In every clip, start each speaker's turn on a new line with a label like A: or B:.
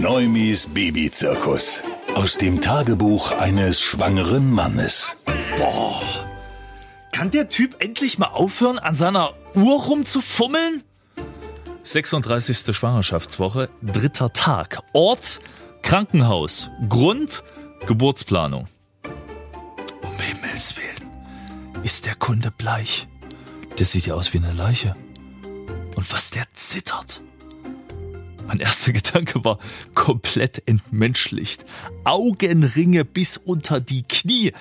A: Neumis Babyzirkus. Aus dem Tagebuch eines schwangeren Mannes.
B: Boah. Kann der Typ endlich mal aufhören, an seiner Uhr rumzufummeln? 36. Schwangerschaftswoche, dritter Tag. Ort, Krankenhaus. Grund, Geburtsplanung. Um Himmels Willen. Ist der Kunde bleich? Der sieht ja aus wie eine Leiche. Und was der zittert. Mein erster Gedanke war komplett entmenschlicht. Augenringe bis unter die Knie.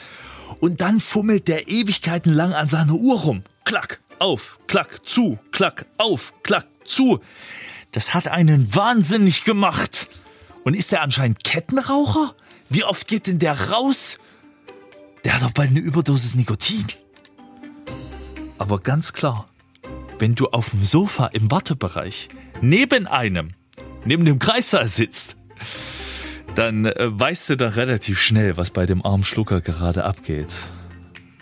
B: Und dann fummelt der Ewigkeiten lang an seiner Uhr rum. Klack, auf, klack, zu, klack, auf, klack, zu. Das hat einen wahnsinnig gemacht. Und ist er anscheinend Kettenraucher? Wie oft geht denn der raus? Der hat doch bald eine Überdosis Nikotin. Aber ganz klar, wenn du auf dem Sofa im Wartebereich neben einem, neben dem Kreissaal sitzt, dann äh, weißt du da relativ schnell, was bei dem armen Schlucker gerade abgeht.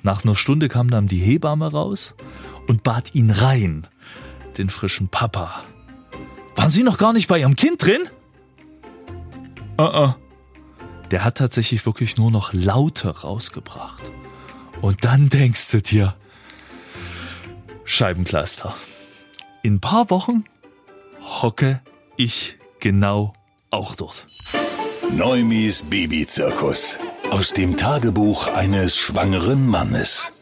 B: Nach einer Stunde kam dann die Hebamme raus und bat ihn rein, den frischen Papa. Waren Sie noch gar nicht bei Ihrem Kind drin? Uh -uh. Der hat tatsächlich wirklich nur noch Laute rausgebracht. Und dann denkst du dir, Scheibencluster. In ein paar Wochen hocke ich genau auch dort.
A: Neumis Babyzirkus. Aus dem Tagebuch eines schwangeren Mannes.